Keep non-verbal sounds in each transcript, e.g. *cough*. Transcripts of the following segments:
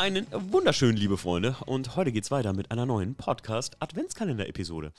Einen wunderschönen, liebe Freunde. Und heute geht's weiter mit einer neuen Podcast-Adventskalender-Episode.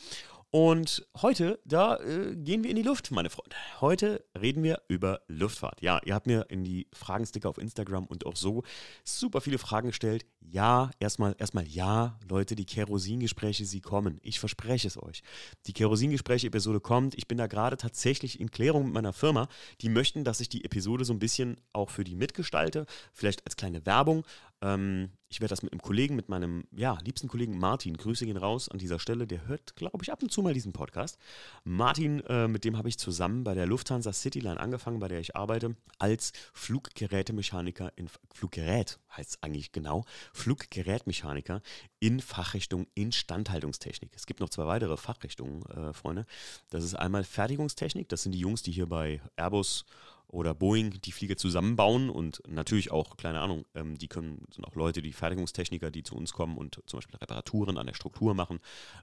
Und heute, da äh, gehen wir in die Luft, meine Freunde. Heute reden wir über Luftfahrt. Ja, ihr habt mir in die Fragensticker auf Instagram und auch so super viele Fragen gestellt. Ja, erstmal, erstmal ja, Leute, die Kerosingespräche, sie kommen. Ich verspreche es euch. Die Kerosingespräche-Episode kommt. Ich bin da gerade tatsächlich in Klärung mit meiner Firma. Die möchten, dass ich die Episode so ein bisschen auch für die mitgestalte. Vielleicht als kleine Werbung. Ähm, ich werde das mit einem Kollegen, mit meinem ja, liebsten Kollegen Martin, Grüße gehen raus an dieser Stelle, der hört, glaube ich, ab und zu mal diesen Podcast. Martin, äh, mit dem habe ich zusammen bei der Lufthansa Cityline angefangen, bei der ich arbeite, als Fluggerätemechaniker in Fluggerät heißt es eigentlich genau, Fluggerätmechaniker in Fachrichtung Instandhaltungstechnik. Es gibt noch zwei weitere Fachrichtungen, äh, Freunde. Das ist einmal Fertigungstechnik, das sind die Jungs, die hier bei Airbus oder Boeing die Flieger zusammenbauen und natürlich auch, keine Ahnung, ähm, die können, sind auch Leute, die Fertigungstechniker, die zu uns kommen und zum Beispiel Reparaturen an der Struktur machen.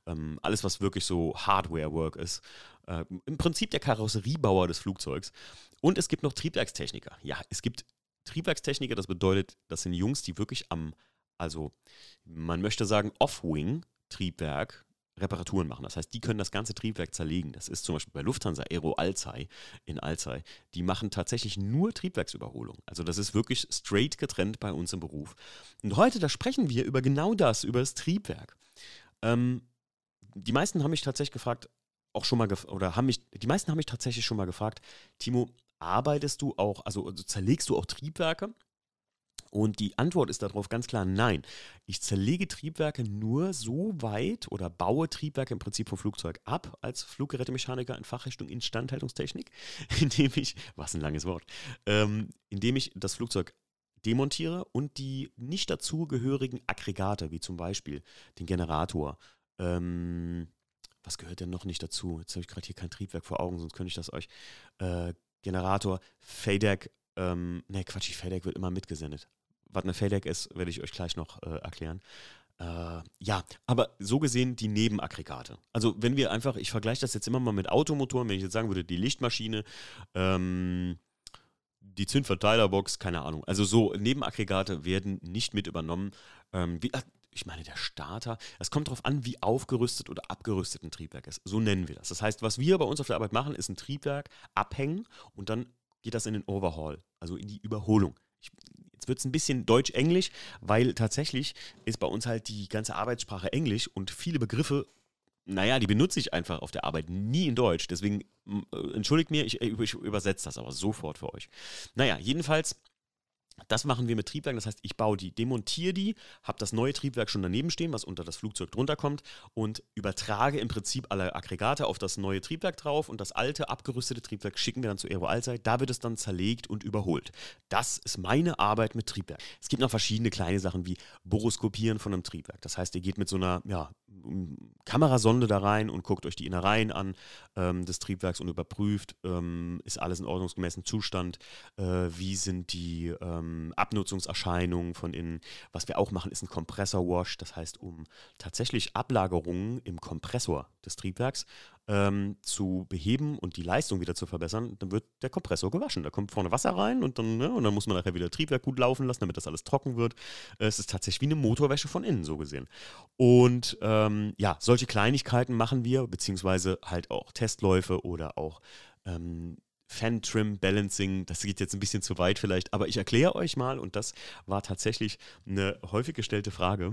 Ähm, alles, was wirklich so Hardware-Work ist. Äh, Im Prinzip der Karosseriebauer des Flugzeugs. Und es gibt noch Triebwerkstechniker. Ja, es gibt Triebwerkstechniker, das bedeutet, das sind Jungs, die wirklich am, also man möchte sagen, Off-Wing-Triebwerk Reparaturen machen. Das heißt, die können das ganze Triebwerk zerlegen. Das ist zum Beispiel bei Lufthansa Aero Alzey in Alzey. Die machen tatsächlich nur Triebwerksüberholung. Also das ist wirklich straight getrennt bei uns im Beruf. Und heute, da sprechen wir über genau das, über das Triebwerk. Ähm, die meisten haben mich tatsächlich gefragt, auch schon mal, oder haben mich, die meisten haben mich tatsächlich schon mal gefragt, Timo, arbeitest du auch, also, also zerlegst du auch Triebwerke? Und die Antwort ist darauf ganz klar nein. Ich zerlege Triebwerke nur so weit oder baue Triebwerke im Prinzip vom Flugzeug ab als Fluggerätemechaniker in Fachrichtung Instandhaltungstechnik, *laughs* indem ich, was ein langes Wort, ähm, indem ich das Flugzeug demontiere und die nicht dazugehörigen Aggregate, wie zum Beispiel den Generator, ähm, was gehört denn noch nicht dazu? Jetzt habe ich gerade hier kein Triebwerk vor Augen, sonst könnte ich das euch. Äh, Generator, FADEC, ähm, ne Quatsch, FADEC wird immer mitgesendet was eine FADEC ist, werde ich euch gleich noch äh, erklären. Äh, ja, aber so gesehen die Nebenaggregate. Also wenn wir einfach, ich vergleiche das jetzt immer mal mit Automotoren, wenn ich jetzt sagen würde, die Lichtmaschine, ähm, die Zündverteilerbox, keine Ahnung. Also so Nebenaggregate werden nicht mit übernommen. Ähm, wie, ich meine, der Starter, es kommt darauf an, wie aufgerüstet oder abgerüstet ein Triebwerk ist. So nennen wir das. Das heißt, was wir bei uns auf der Arbeit machen, ist ein Triebwerk abhängen und dann geht das in den Overhaul, also in die Überholung. Ich Jetzt wird es ein bisschen Deutsch-Englisch, weil tatsächlich ist bei uns halt die ganze Arbeitssprache Englisch und viele Begriffe, naja, die benutze ich einfach auf der Arbeit nie in Deutsch. Deswegen äh, entschuldigt mir, ich, ich übersetze das aber sofort für euch. Naja, jedenfalls das machen wir mit Triebwerken, das heißt, ich baue die, demontiere die, habe das neue Triebwerk schon daneben stehen, was unter das Flugzeug drunter kommt und übertrage im Prinzip alle Aggregate auf das neue Triebwerk drauf und das alte, abgerüstete Triebwerk schicken wir dann zu Aero Alzey. Da wird es dann zerlegt und überholt. Das ist meine Arbeit mit Triebwerk. Es gibt noch verschiedene kleine Sachen wie Boroskopieren von einem Triebwerk. Das heißt, ihr geht mit so einer ja, Kamerasonde da rein und guckt euch die Innereien an ähm, des Triebwerks und überprüft, ähm, ist alles in ordnungsgemäßen Zustand, äh, wie sind die ähm, Abnutzungserscheinungen von innen. Was wir auch machen, ist ein Kompressor-Wash, das heißt, um tatsächlich Ablagerungen im Kompressor des Triebwerks ähm, zu beheben und die Leistung wieder zu verbessern, dann wird der Kompressor gewaschen. Da kommt vorne Wasser rein und dann, ne, und dann muss man nachher wieder Triebwerk gut laufen lassen, damit das alles trocken wird. Es ist tatsächlich wie eine Motorwäsche von innen, so gesehen. Und ähm, ja, solche Kleinigkeiten machen wir, beziehungsweise halt auch Testläufe oder auch ähm, Fan-Trim, Balancing, das geht jetzt ein bisschen zu weit vielleicht, aber ich erkläre euch mal, und das war tatsächlich eine häufig gestellte Frage,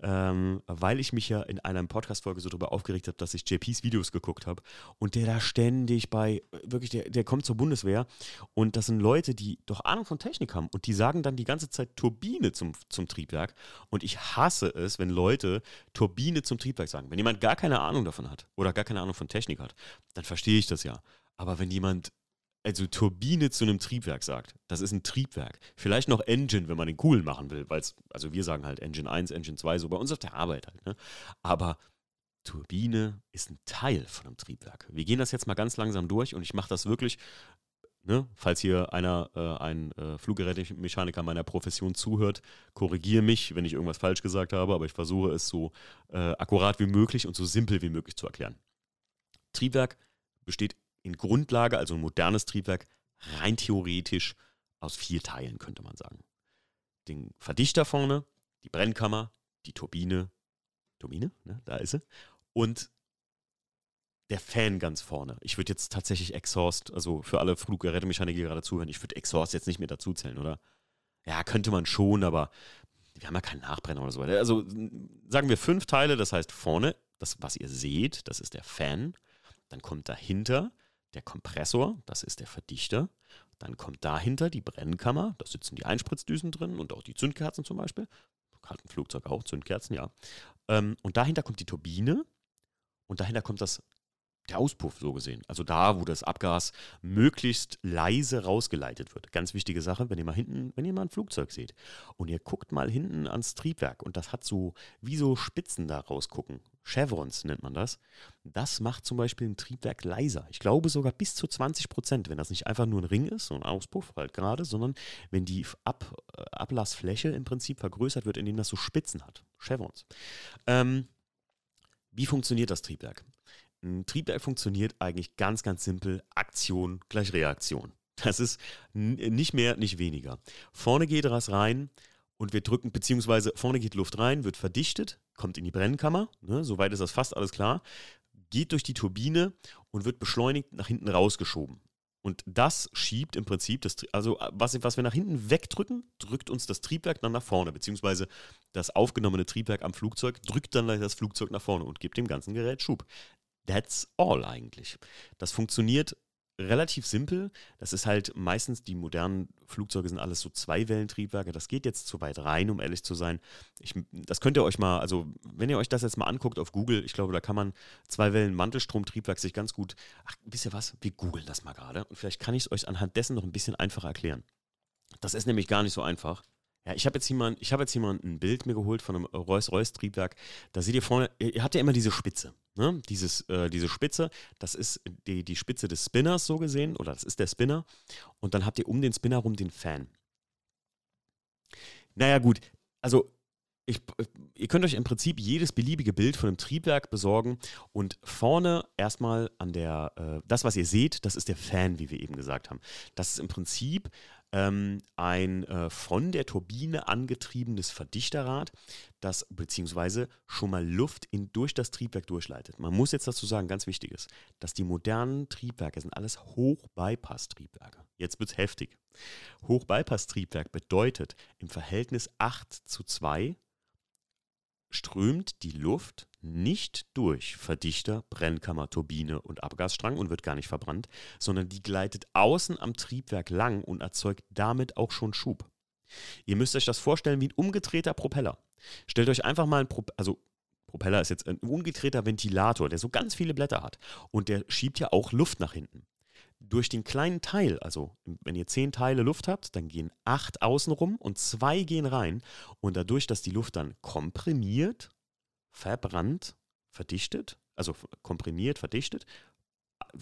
ähm, weil ich mich ja in einer Podcast-Folge so darüber aufgeregt habe, dass ich JPs Videos geguckt habe und der da ständig bei, wirklich, der, der kommt zur Bundeswehr und das sind Leute, die doch Ahnung von Technik haben und die sagen dann die ganze Zeit Turbine zum, zum Triebwerk und ich hasse es, wenn Leute Turbine zum Triebwerk sagen. Wenn jemand gar keine Ahnung davon hat oder gar keine Ahnung von Technik hat, dann verstehe ich das ja. Aber wenn jemand also Turbine zu einem Triebwerk sagt. Das ist ein Triebwerk. Vielleicht noch Engine, wenn man den coolen machen will, weil es, also wir sagen halt Engine 1, Engine 2, so bei uns auf der Arbeit halt. Ne? Aber Turbine ist ein Teil von einem Triebwerk. Wir gehen das jetzt mal ganz langsam durch und ich mache das wirklich, ne? falls hier einer, äh, ein äh, Fluggerätemechaniker meiner Profession zuhört, korrigiere mich, wenn ich irgendwas falsch gesagt habe, aber ich versuche es so äh, akkurat wie möglich und so simpel wie möglich zu erklären. Triebwerk besteht in Grundlage, also ein modernes Triebwerk, rein theoretisch aus vier Teilen, könnte man sagen. Den Verdichter vorne, die Brennkammer, die Turbine, Turbine, ne, da ist sie, und der Fan ganz vorne. Ich würde jetzt tatsächlich Exhaust, also für alle Fluggerätemechaniker, die gerade zuhören, ich würde Exhaust jetzt nicht mehr dazuzählen, oder? Ja, könnte man schon, aber wir haben ja keinen Nachbrenner oder so. Also sagen wir fünf Teile, das heißt vorne, das, was ihr seht, das ist der Fan. Dann kommt dahinter der Kompressor, das ist der Verdichter. Dann kommt dahinter die Brennkammer, da sitzen die Einspritzdüsen drin und auch die Zündkerzen zum Beispiel. Hat Flugzeug auch, Zündkerzen, ja. Ähm, und dahinter kommt die Turbine und dahinter kommt das der Auspuff so gesehen. Also da, wo das Abgas möglichst leise rausgeleitet wird. Ganz wichtige Sache, wenn ihr mal hinten, wenn ihr mal ein Flugzeug seht und ihr guckt mal hinten ans Triebwerk und das hat so wie so Spitzen da rausgucken. Chevrons nennt man das. Das macht zum Beispiel ein Triebwerk leiser. Ich glaube sogar bis zu 20 Prozent, wenn das nicht einfach nur ein Ring ist, so ein Auspuff halt gerade, sondern wenn die Ab, äh, Ablassfläche im Prinzip vergrößert wird, indem das so Spitzen hat. Chevrons. Ähm, wie funktioniert das Triebwerk? Ein Triebwerk funktioniert eigentlich ganz, ganz simpel. Aktion gleich Reaktion. Das ist nicht mehr, nicht weniger. Vorne geht was rein und wir drücken, beziehungsweise vorne geht Luft rein, wird verdichtet, kommt in die Brennkammer, ne, soweit ist das fast alles klar, geht durch die Turbine und wird beschleunigt nach hinten rausgeschoben. Und das schiebt im Prinzip, das, also was, was wir nach hinten wegdrücken, drückt uns das Triebwerk dann nach vorne, beziehungsweise das aufgenommene Triebwerk am Flugzeug drückt dann das Flugzeug nach vorne und gibt dem ganzen Gerät Schub. That's all eigentlich. Das funktioniert relativ simpel. Das ist halt meistens, die modernen Flugzeuge sind alles so Zweiwellentriebwerke. Das geht jetzt zu weit rein, um ehrlich zu sein. Ich, das könnt ihr euch mal, also wenn ihr euch das jetzt mal anguckt auf Google, ich glaube, da kann man Zweiwellen-Mantelstromtriebwerk sich ganz gut, ach, wisst ihr was? Wir googeln das mal gerade und vielleicht kann ich es euch anhand dessen noch ein bisschen einfacher erklären. Das ist nämlich gar nicht so einfach. Ja, ich habe jetzt, hier mal, hab jetzt mal ein Bild mir geholt von einem Rolls-Royce-Triebwerk. Da seht ihr vorne, ihr habt ja immer diese Spitze. Ne? Dieses, äh, diese Spitze, das ist die, die Spitze des Spinners so gesehen, oder das ist der Spinner. Und dann habt ihr um den Spinner rum den Fan. Naja, gut, also ich, ihr könnt euch im Prinzip jedes beliebige Bild von einem Triebwerk besorgen und vorne erstmal an der, äh, das, was ihr seht, das ist der Fan, wie wir eben gesagt haben. Das ist im Prinzip ähm, ein äh, von der Turbine angetriebenes Verdichterrad, das beziehungsweise schon mal Luft in, durch das Triebwerk durchleitet. Man muss jetzt dazu sagen, ganz wichtig ist, dass die modernen Triebwerke sind alles Hoch-Bypass-Triebwerke. Jetzt wird es heftig. Hoch-Bypass-Triebwerk bedeutet im Verhältnis 8 zu 2 strömt die Luft nicht durch Verdichter, Brennkammer, Turbine und Abgasstrang und wird gar nicht verbrannt, sondern die gleitet außen am Triebwerk lang und erzeugt damit auch schon Schub. Ihr müsst euch das vorstellen wie ein umgedrehter Propeller. Stellt euch einfach mal ein Propeller, also Propeller ist jetzt ein umgedrehter Ventilator, der so ganz viele Blätter hat und der schiebt ja auch Luft nach hinten. Durch den kleinen Teil, also wenn ihr zehn Teile Luft habt, dann gehen acht außen rum und zwei gehen rein. Und dadurch, dass die Luft dann komprimiert, verbrannt, verdichtet, also komprimiert, verdichtet,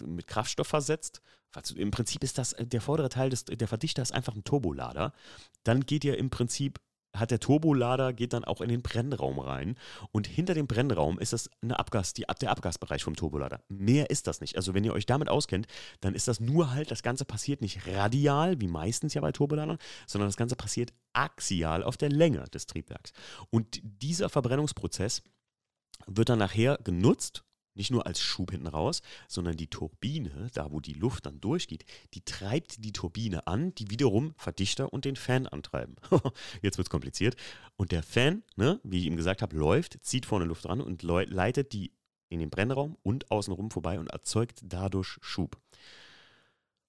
mit Kraftstoff versetzt. Im Prinzip ist das, der vordere Teil des, der Verdichter ist einfach ein Turbolader. Dann geht ihr im Prinzip hat der Turbolader, geht dann auch in den Brennraum rein. Und hinter dem Brennraum ist das eine Abgas, die, der Abgasbereich vom Turbolader. Mehr ist das nicht. Also wenn ihr euch damit auskennt, dann ist das nur halt, das Ganze passiert nicht radial, wie meistens ja bei Turboladern, sondern das Ganze passiert axial auf der Länge des Triebwerks. Und dieser Verbrennungsprozess wird dann nachher genutzt nicht nur als Schub hinten raus, sondern die Turbine, da wo die Luft dann durchgeht, die treibt die Turbine an, die wiederum Verdichter und den Fan antreiben. *laughs* Jetzt wird es kompliziert. Und der Fan, ne, wie ich ihm gesagt habe, läuft, zieht vorne Luft ran und leitet die in den Brennraum und außenrum vorbei und erzeugt dadurch Schub.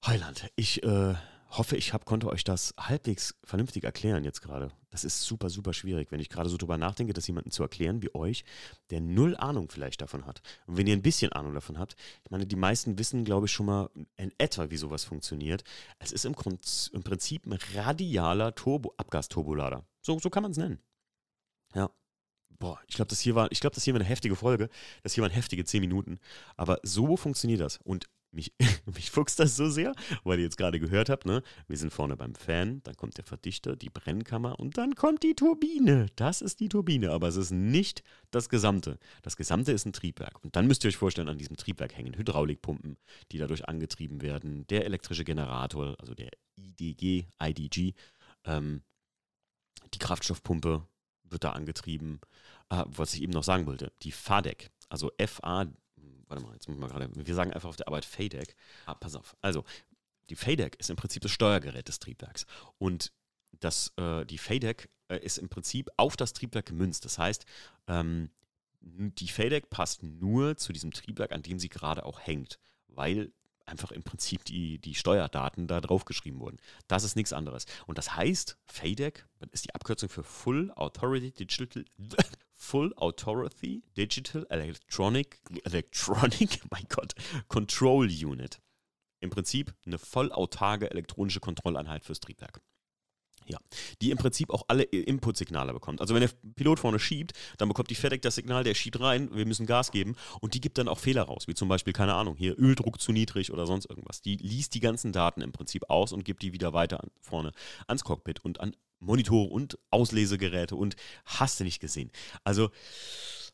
Heiland, ich äh, hoffe, ich hab, konnte euch das halbwegs vernünftig erklären jetzt gerade. Das ist super, super schwierig, wenn ich gerade so drüber nachdenke, das jemandem zu erklären wie euch, der null Ahnung vielleicht davon hat. Und wenn ihr ein bisschen Ahnung davon habt, ich meine, die meisten wissen, glaube ich, schon mal in etwa, wie sowas funktioniert. Es ist im, Grund, im Prinzip ein radialer Turbo, Abgasturbolader. So, so kann man es nennen. Ja. Boah, ich glaube, das hier war, ich glaube, das hier war eine heftige Folge. Das hier waren heftige 10 Minuten. Aber so funktioniert das. Und mich, *laughs* mich fuchst das so sehr, weil ihr jetzt gerade gehört habt, ne? Wir sind vorne beim Fan, dann kommt der Verdichter, die Brennkammer und dann kommt die Turbine. Das ist die Turbine, aber es ist nicht das Gesamte. Das Gesamte ist ein Triebwerk. Und dann müsst ihr euch vorstellen, an diesem Triebwerk hängen Hydraulikpumpen, die dadurch angetrieben werden, der elektrische Generator, also der IDG, IDG, ähm, die Kraftstoffpumpe, wird da angetrieben. Äh, was ich eben noch sagen wollte, die FADEC, also FA, warte mal, jetzt muss ich mal gerade, wir sagen einfach auf der Arbeit FADEC. Ah, pass auf. Also, die FADEC ist im Prinzip das Steuergerät des Triebwerks. Und das, äh, die FADEC äh, ist im Prinzip auf das Triebwerk gemünzt. Das heißt, ähm, die FADEC passt nur zu diesem Triebwerk, an dem sie gerade auch hängt, weil einfach im Prinzip die, die Steuerdaten da drauf geschrieben wurden. Das ist nichts anderes. Und das heißt, FADEC ist die Abkürzung für Full Authority Digital *laughs* Full Authority Digital Electronic Electronic, *laughs* mein Gott, Control Unit. Im Prinzip eine vollautarke elektronische Kontrolleinheit fürs Triebwerk. Ja, die im Prinzip auch alle Input-Signale bekommt. Also wenn der Pilot vorne schiebt, dann bekommt die FedEx das Signal, der schiebt rein, wir müssen Gas geben und die gibt dann auch Fehler raus, wie zum Beispiel, keine Ahnung, hier Öldruck zu niedrig oder sonst irgendwas. Die liest die ganzen Daten im Prinzip aus und gibt die wieder weiter an, vorne ans Cockpit und an Monitore und Auslesegeräte und hast du nicht gesehen. Also,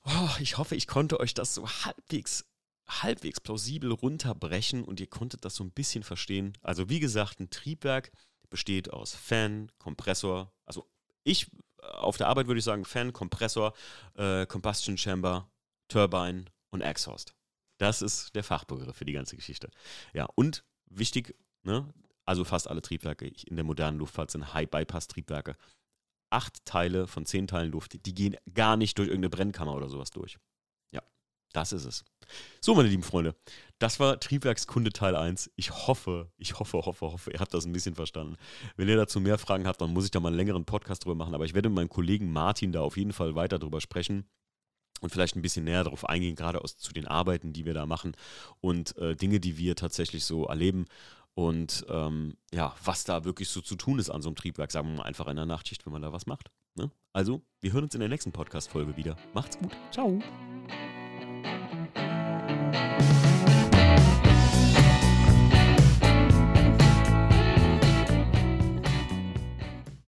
oh, ich hoffe, ich konnte euch das so halbwegs halbwegs plausibel runterbrechen und ihr konntet das so ein bisschen verstehen. Also wie gesagt, ein Triebwerk besteht aus Fan, Kompressor, also ich äh, auf der Arbeit würde ich sagen Fan, Kompressor, äh, Combustion Chamber, Turbine und Exhaust. Das ist der Fachbegriff für die ganze Geschichte. Ja, und wichtig, ne, also fast alle Triebwerke in der modernen Luftfahrt sind High-Bypass-Triebwerke. Acht Teile von zehn Teilen Luft, die gehen gar nicht durch irgendeine Brennkammer oder sowas durch. Ja, das ist es. So, meine lieben Freunde, das war Triebwerkskunde Teil 1. Ich hoffe, ich hoffe, hoffe, hoffe, ihr habt das ein bisschen verstanden. Wenn ihr dazu mehr Fragen habt, dann muss ich da mal einen längeren Podcast drüber machen. Aber ich werde mit meinem Kollegen Martin da auf jeden Fall weiter drüber sprechen und vielleicht ein bisschen näher darauf eingehen, gerade aus, zu den Arbeiten, die wir da machen und äh, Dinge, die wir tatsächlich so erleben und ähm, ja, was da wirklich so zu tun ist an so einem Triebwerk, sagen wir mal einfach in der Nachtschicht, wenn man da was macht. Ne? Also, wir hören uns in der nächsten Podcast-Folge wieder. Macht's gut. Ciao.